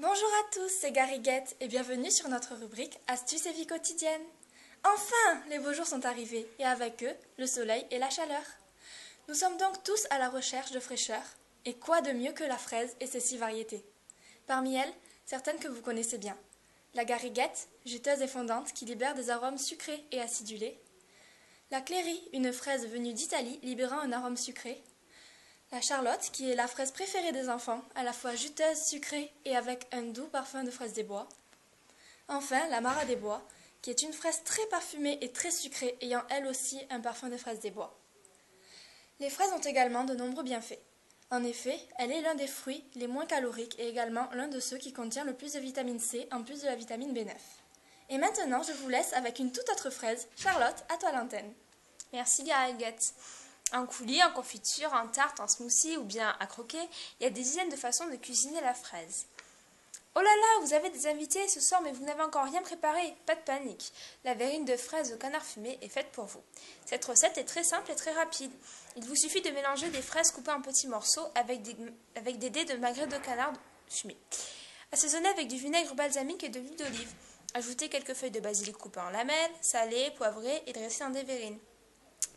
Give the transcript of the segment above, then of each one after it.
Bonjour à tous, c'est Gariguette et bienvenue sur notre rubrique Astuces et vie quotidienne. Enfin, les beaux jours sont arrivés et avec eux, le soleil et la chaleur. Nous sommes donc tous à la recherche de fraîcheur et quoi de mieux que la fraise et ses six variétés Parmi elles, certaines que vous connaissez bien. La gariguette, juteuse et fondante qui libère des arômes sucrés et acidulés. La cléry, une fraise venue d'Italie libérant un arôme sucré. La charlotte, qui est la fraise préférée des enfants, à la fois juteuse, sucrée et avec un doux parfum de fraise des bois. Enfin, la mara des bois, qui est une fraise très parfumée et très sucrée, ayant elle aussi un parfum de fraise des bois. Les fraises ont également de nombreux bienfaits. En effet, elle est l'un des fruits les moins caloriques et également l'un de ceux qui contient le plus de vitamine C en plus de la vitamine B9. Et maintenant, je vous laisse avec une toute autre fraise. Charlotte, à toi l'antenne. Merci Gariguette. En coulis, en confiture, en tarte, en smoothie ou bien à croquer, il y a des dizaines de façons de cuisiner la fraise. Oh là là, vous avez des invités ce soir mais vous n'avez encore rien préparé. Pas de panique. La verrine de fraise au canard fumé est faite pour vous. Cette recette est très simple et très rapide. Il vous suffit de mélanger des fraises coupées en petits morceaux avec des, dés de magret de canard fumé. Assaisonnez avec du vinaigre balsamique et de l'huile d'olive. Ajoutez quelques feuilles de basilic coupées en lamelles, salées, poivrées et dressées dans des verrines.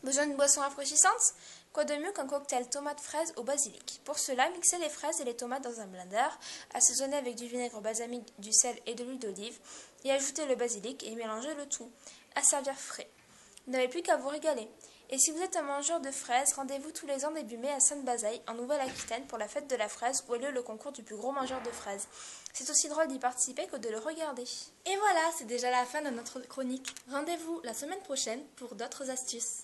Besoin d'une boisson rafraîchissante Quoi de mieux qu'un cocktail tomate-fraise au basilic Pour cela, mixez les fraises et les tomates dans un blender, assaisonnez avec du vinaigre balsamique, du sel et de l'huile d'olive, et ajoutez le basilic et mélangez le tout. À servir frais. Vous n'avez plus qu'à vous régaler. Et si vous êtes un mangeur de fraises, rendez-vous tous les ans début mai à Sainte-Bazaille, en Nouvelle-Aquitaine, pour la fête de la fraise, où est lieu le concours du plus gros mangeur de fraises. C'est aussi drôle d'y participer que de le regarder. Et voilà, c'est déjà la fin de notre chronique. Rendez-vous la semaine prochaine pour d'autres astuces.